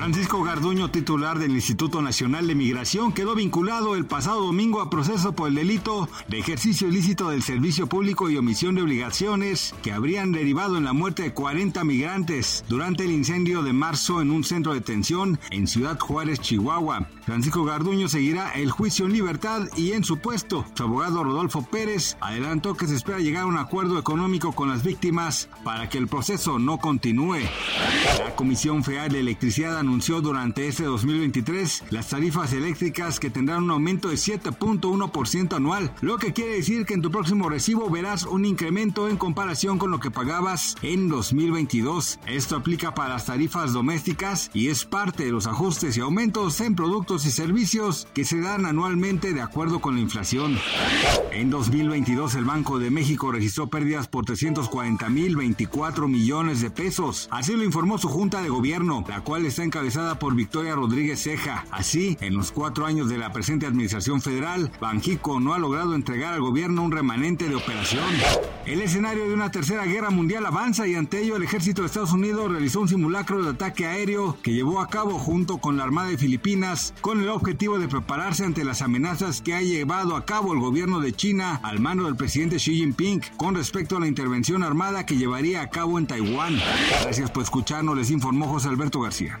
Francisco Garduño, titular del Instituto Nacional de Migración, quedó vinculado el pasado domingo a proceso por el delito de ejercicio ilícito del servicio público y omisión de obligaciones que habrían derivado en la muerte de 40 migrantes durante el incendio de marzo en un centro de detención en Ciudad Juárez, Chihuahua. Francisco Garduño seguirá el juicio en libertad y en su puesto. Su abogado Rodolfo Pérez adelantó que se espera llegar a un acuerdo económico con las víctimas para que el proceso no continúe. La Comisión Federal de Electricidad anunció durante este 2023 las tarifas eléctricas que tendrán un aumento de 7.1% anual, lo que quiere decir que en tu próximo recibo verás un incremento en comparación con lo que pagabas en 2022. Esto aplica para las tarifas domésticas y es parte de los ajustes y aumentos en productos y servicios que se dan anualmente de acuerdo con la inflación. En 2022 el Banco de México registró pérdidas por 340.024 millones de pesos. Así lo informó su Junta de Gobierno, la cual está encabezada por Victoria Rodríguez Ceja. Así, en los cuatro años de la presente administración federal, Banjico no ha logrado entregar al gobierno un remanente de operación. El escenario de una tercera guerra mundial avanza y ante ello el ejército de Estados Unidos realizó un simulacro de ataque aéreo que llevó a cabo junto con la Armada de Filipinas con el objetivo de prepararse ante las amenazas que ha llevado a cabo el gobierno de China al mando del presidente Xi Jinping con respecto a la intervención armada que llevaría a cabo en Taiwán. Gracias por escucharnos, les informó José Alberto García.